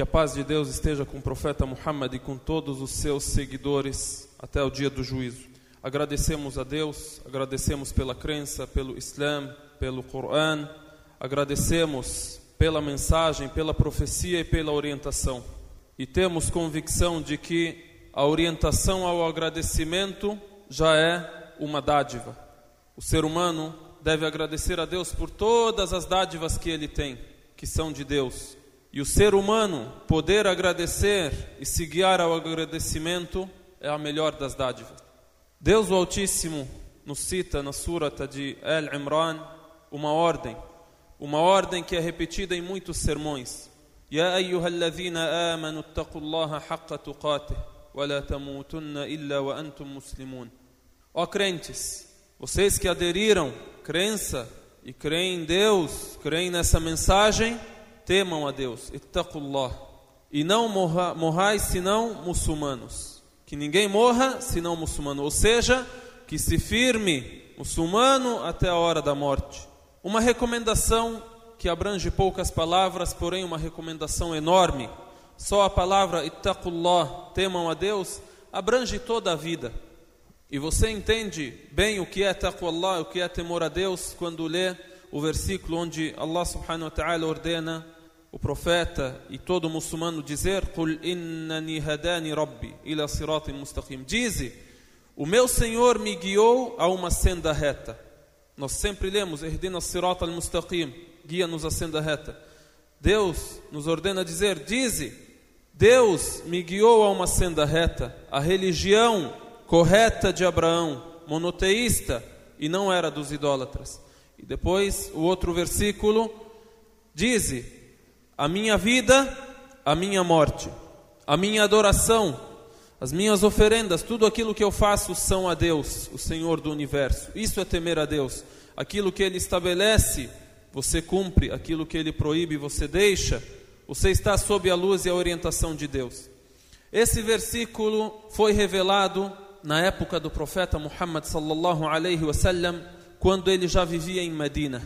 Que a paz de Deus esteja com o profeta Muhammad e com todos os seus seguidores até o dia do juízo. Agradecemos a Deus, agradecemos pela crença, pelo Islã, pelo Coran, agradecemos pela mensagem, pela profecia e pela orientação. E temos convicção de que a orientação ao agradecimento já é uma dádiva. O ser humano deve agradecer a Deus por todas as dádivas que ele tem, que são de Deus. E o ser humano poder agradecer e se guiar ao agradecimento é a melhor das dádivas. Deus o Altíssimo nos cita na surata de El Imran uma ordem, uma ordem que é repetida em muitos sermões. Ya ayyuhalladhina amanu taqullaha haqqa tuqatih wa la tamutunna illa wa antum muslimun. Ó crentes, vocês que aderiram, crença e creem em Deus, creem nessa mensagem, temam a Deus, ittaqullah, e não morra, morrais senão muçulmanos. Que ninguém morra senão muçulmano, ou seja, que se firme muçulmano até a hora da morte. Uma recomendação que abrange poucas palavras, porém uma recomendação enorme. Só a palavra ittaqullah, temam a Deus, abrange toda a vida. E você entende bem o que é taqwallah, o que é temor a Deus, quando lê o versículo onde Allah subhanahu wa ta'ala ordena o profeta e todo muçulmano dizer Qul innani hadani rabbi ila siratin mustaqim Dize, o meu Senhor me guiou a uma senda reta. Nós sempre lemos Ihdina sirat al-mustaqim, guia-nos a senda reta. Deus nos ordena dizer, dize, Deus me guiou a uma senda reta, a religião correta de Abraão, monoteísta e não era dos idólatras. E depois o outro versículo diz: a minha vida, a minha morte, a minha adoração, as minhas oferendas, tudo aquilo que eu faço são a Deus, o Senhor do universo. Isso é temer a Deus. Aquilo que Ele estabelece, você cumpre, aquilo que Ele proíbe, você deixa. Você está sob a luz e a orientação de Deus. Esse versículo foi revelado na época do profeta Muhammad sallallahu alaihi wasallam, quando ele já vivia em Medina.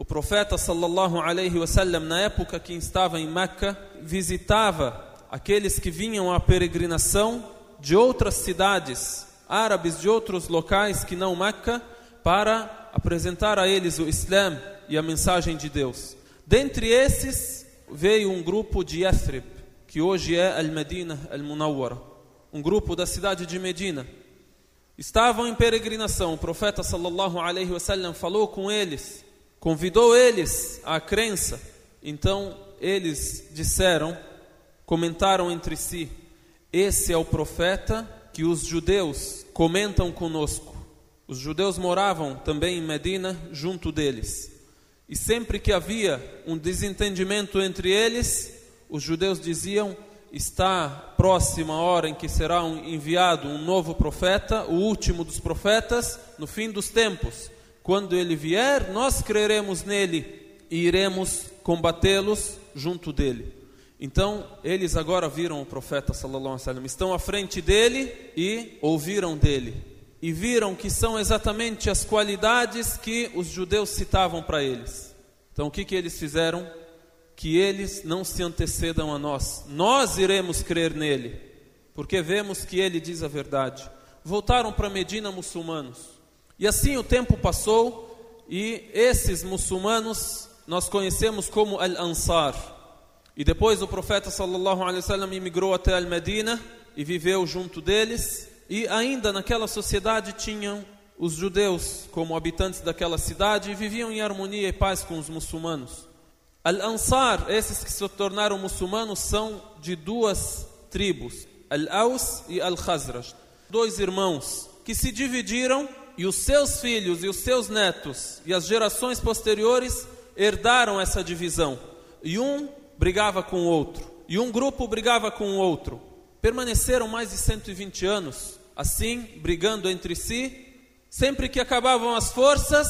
O profeta sallallahu alaihi wasallam na época que estava em Meca visitava aqueles que vinham à peregrinação de outras cidades árabes de outros locais que não Meca para apresentar a eles o Islã e a mensagem de Deus. Dentre esses veio um grupo de Yathrib, que hoje é Al-Medina Al-Munawwara, um grupo da cidade de Medina. Estavam em peregrinação, o profeta sallallahu alaihi wasallam falou com eles convidou eles à crença. Então eles disseram, comentaram entre si: Esse é o profeta que os judeus comentam conosco. Os judeus moravam também em Medina, junto deles. E sempre que havia um desentendimento entre eles, os judeus diziam: Está próxima a hora em que será enviado um novo profeta, o último dos profetas, no fim dos tempos. Quando ele vier, nós creremos nele e iremos combatê-los junto dele. Então, eles agora viram o profeta sallallahu alaihi wasallam, estão à frente dele e ouviram dele. E viram que são exatamente as qualidades que os judeus citavam para eles. Então, o que, que eles fizeram? Que eles não se antecedam a nós. Nós iremos crer nele, porque vemos que ele diz a verdade. Voltaram para Medina muçulmanos. E assim o tempo passou e esses muçulmanos nós conhecemos como Al-Ansar. E depois o profeta sallallahu alaihi wasallam imigrou até Al-Medina e viveu junto deles. E ainda naquela sociedade tinham os judeus como habitantes daquela cidade e viviam em harmonia e paz com os muçulmanos. Al-Ansar, esses que se tornaram muçulmanos, são de duas tribos, Al-Aus e Al-Khazraj, dois irmãos que se dividiram e os seus filhos e os seus netos e as gerações posteriores herdaram essa divisão. E um brigava com o outro, e um grupo brigava com o outro. Permaneceram mais de 120 anos assim, brigando entre si. Sempre que acabavam as forças,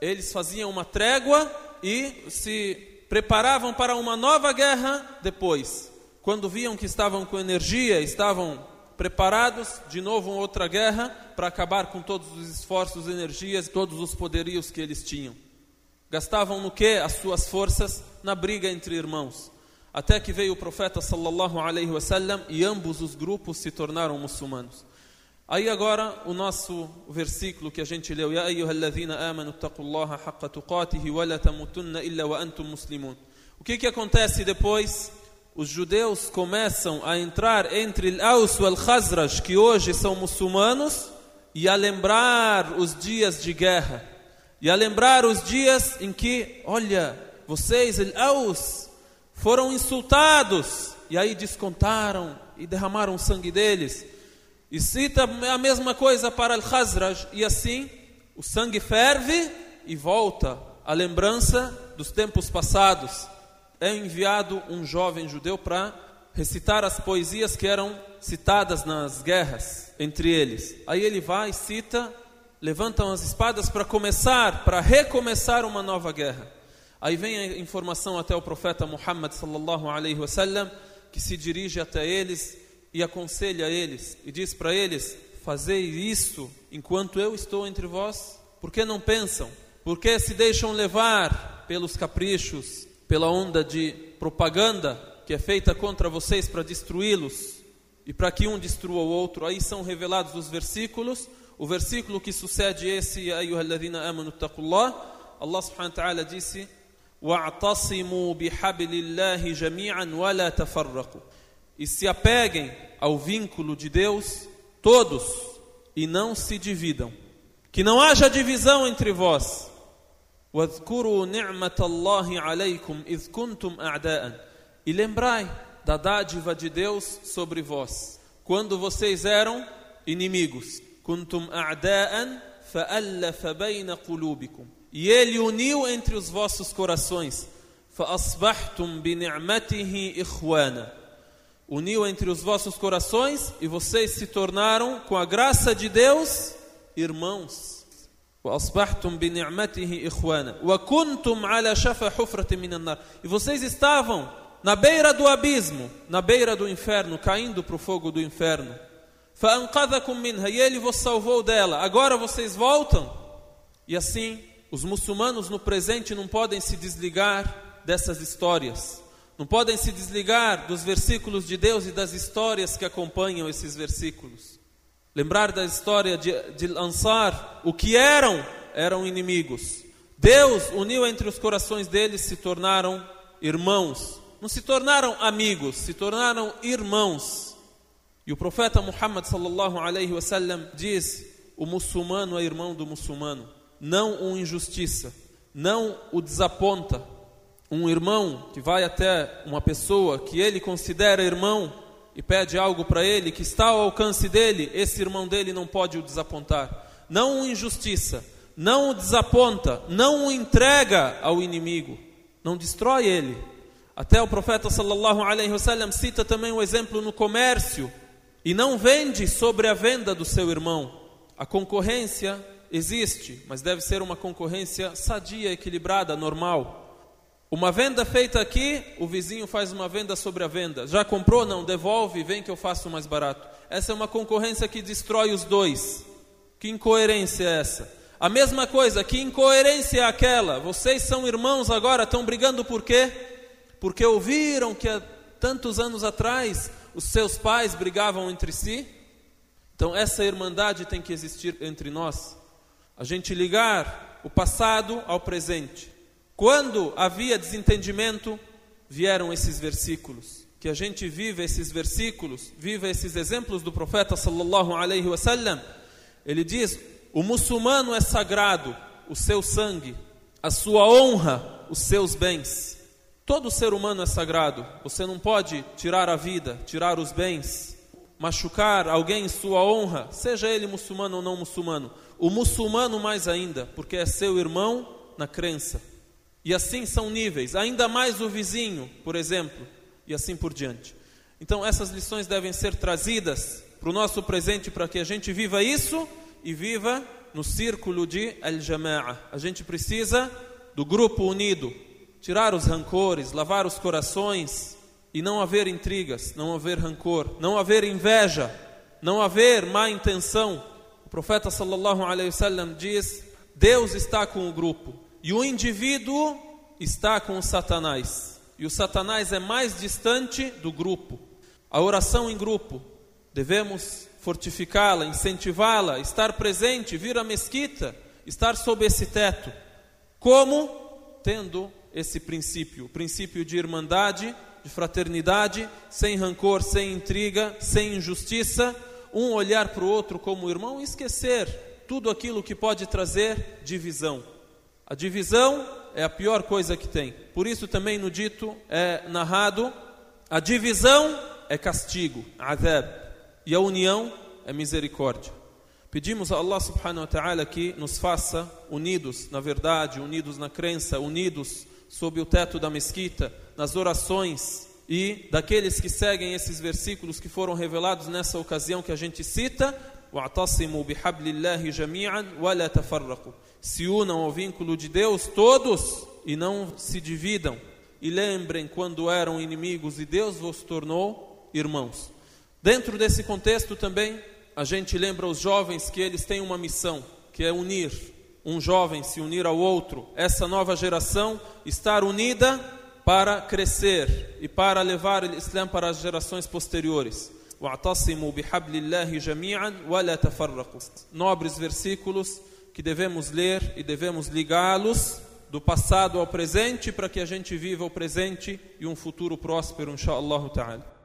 eles faziam uma trégua e se preparavam para uma nova guerra depois. Quando viam que estavam com energia, estavam preparados de novo uma outra guerra para acabar com todos os esforços, energias, todos os poderios que eles tinham. Gastavam no que as suas forças? Na briga entre irmãos. até que veio o profeta sallallahu alaihi wasallam e ambos os grupos se tornaram muçulmanos. Aí agora o nosso versículo que a gente leu, Ya ayyuhalladhina amanu taqullaha haqqa tuqatihi wa la tamutunna illa wa antum muslimun. O que que acontece depois? Os judeus começam a entrar entre Al-Aus e Al-Khazraj, que hoje são muçulmanos, e a lembrar os dias de guerra. E a lembrar os dias em que, olha, vocês, Al-Aus, foram insultados, e aí descontaram e derramaram o sangue deles. E cita a mesma coisa para Al-Khazraj, e assim o sangue ferve e volta a lembrança dos tempos passados. É enviado um jovem judeu para recitar as poesias que eram citadas nas guerras entre eles. Aí ele vai, cita, levantam as espadas para começar, para recomeçar uma nova guerra. Aí vem a informação até o profeta Muhammad sallallahu alaihi wasallam, que se dirige até eles e aconselha eles e diz para eles: Fazei isso enquanto eu estou entre vós. Por que não pensam? Por que se deixam levar pelos caprichos, pela onda de propaganda que é feita contra vocês para destruí-los e para que um destrua o outro? Aí são revelados os versículos. O versículo que sucede esse, ayyuhalladhina amanu taqullah, Allah subhanahu wa ta'ala disse: "Wa'tasimu bihablillahi jami'an wa la tafarraqu." e se apeguem ao vínculo de Deus, todos, e não se dividam. Que não haja divisão entre vós. واذكروا نعمة الله عليكم إذ كنتم أعداء E lembrai da dádiva de Deus sobre vós, quando vocês eram inimigos. كنتم أعداء فألف بين قلوبكم E Ele uniu entre os vossos corações. فأصبحتم بنعمته إخوانا uniu entre os vossos corações e vocês se tornaram, com a graça de Deus, irmãos. E vocês estavam na beira do abismo, na beira do inferno, caindo para o fogo do inferno. E ele vos salvou dela. Agora vocês voltam. E assim, os muçulmanos no presente não podem se desligar dessas histórias. Não podem se desligar dos versículos de Deus e das histórias que acompanham esses versículos. Lembrar da história de, de Ansar, o que eram, eram inimigos. Deus uniu entre os corações deles, se tornaram irmãos. Não se tornaram amigos, se tornaram irmãos. E o profeta Muhammad sallallahu alaihi wasallam diz: o muçulmano é irmão do muçulmano, não o injustiça, não o desaponta, um irmão que vai até uma pessoa que ele considera irmão e pede algo para ele que está ao alcance dele, esse irmão dele não pode o desapontar. Não o injustiça, não o desaponta, não o entrega ao inimigo, não destrói ele. Até o profeta sallallahu alaihi wasallam cita também um exemplo no comércio e não vende sobre a venda do seu irmão. A concorrência existe, mas deve ser uma concorrência sadia, equilibrada, normal. Uma venda feita aqui, o vizinho faz uma venda sobre a venda. Já comprou? Não, devolve, vem que eu faço mais barato. Essa é uma concorrência que destrói os dois. Que incoerência é essa? A mesma coisa, que incoerência é aquela? Vocês são irmãos agora, estão brigando por quê? Porque ouviram que há tantos anos atrás os seus pais brigavam entre si? Então essa irmandade tem que existir entre nós. A gente ligar o passado ao presente quando havia desentendimento, vieram esses versículos. Que a gente viva esses versículos, viva esses exemplos do profeta sallallahu alaihi wasallam. Ele diz: "O muçulmano é sagrado, o seu sangue, a sua honra, os seus bens. Todo ser humano é sagrado. Você não pode tirar a vida, tirar os bens, machucar alguém em sua honra, seja ele muçulmano ou não muçulmano. O muçulmano mais ainda, porque é seu irmão na crença. E assim são níveis, ainda mais o vizinho, por exemplo, e assim por diante. Então, essas lições devem ser trazidas para o nosso presente para que a gente viva isso e viva no círculo de Al-Jama'a. A gente precisa do grupo unido, tirar os rancores, lavar os corações e não haver intrigas, não haver rancor, não haver inveja, não haver má intenção. O profeta sallallahu alaihi wasallam diz: Deus está com o grupo. E o indivíduo está com Satanás. e o Satanás é mais distante do grupo. A oração em grupo, devemos fortificá-la, incentivá-la, estar presente, vir à mesquita, estar sob esse teto. Como? Tendo esse princípio, o princípio de irmandade, de fraternidade, sem rancor, sem intriga, sem injustiça, um olhar para o outro como irmão e esquecer tudo aquilo que pode trazer divisão. A divisão é a pior coisa que tem. Por isso também no dito é narrado, a divisão é castigo, adab, e a união é misericórdia. Pedimos a Allah subhanahu wa ta'ala que nos faça unidos na verdade, unidos na crença, unidos sob o teto da mesquita, nas orações e daqueles que seguem esses versículos que foram revelados nessa ocasião que a gente cita, Se unam ao vínculo de Deus todos e não se dividam. E lembrem quando eram inimigos e Deus vos tornou irmãos. Dentro desse contexto também, a gente lembra os jovens que eles têm uma missão, que é unir um jovem se unir ao outro, essa nova geração estar unida para crescer e para levar o Islã para as gerações posteriores. Nobres versículos que devemos ler e devemos ligá-los do passado ao presente para que a gente viva o presente e um futuro próspero, inshallah ta'ala.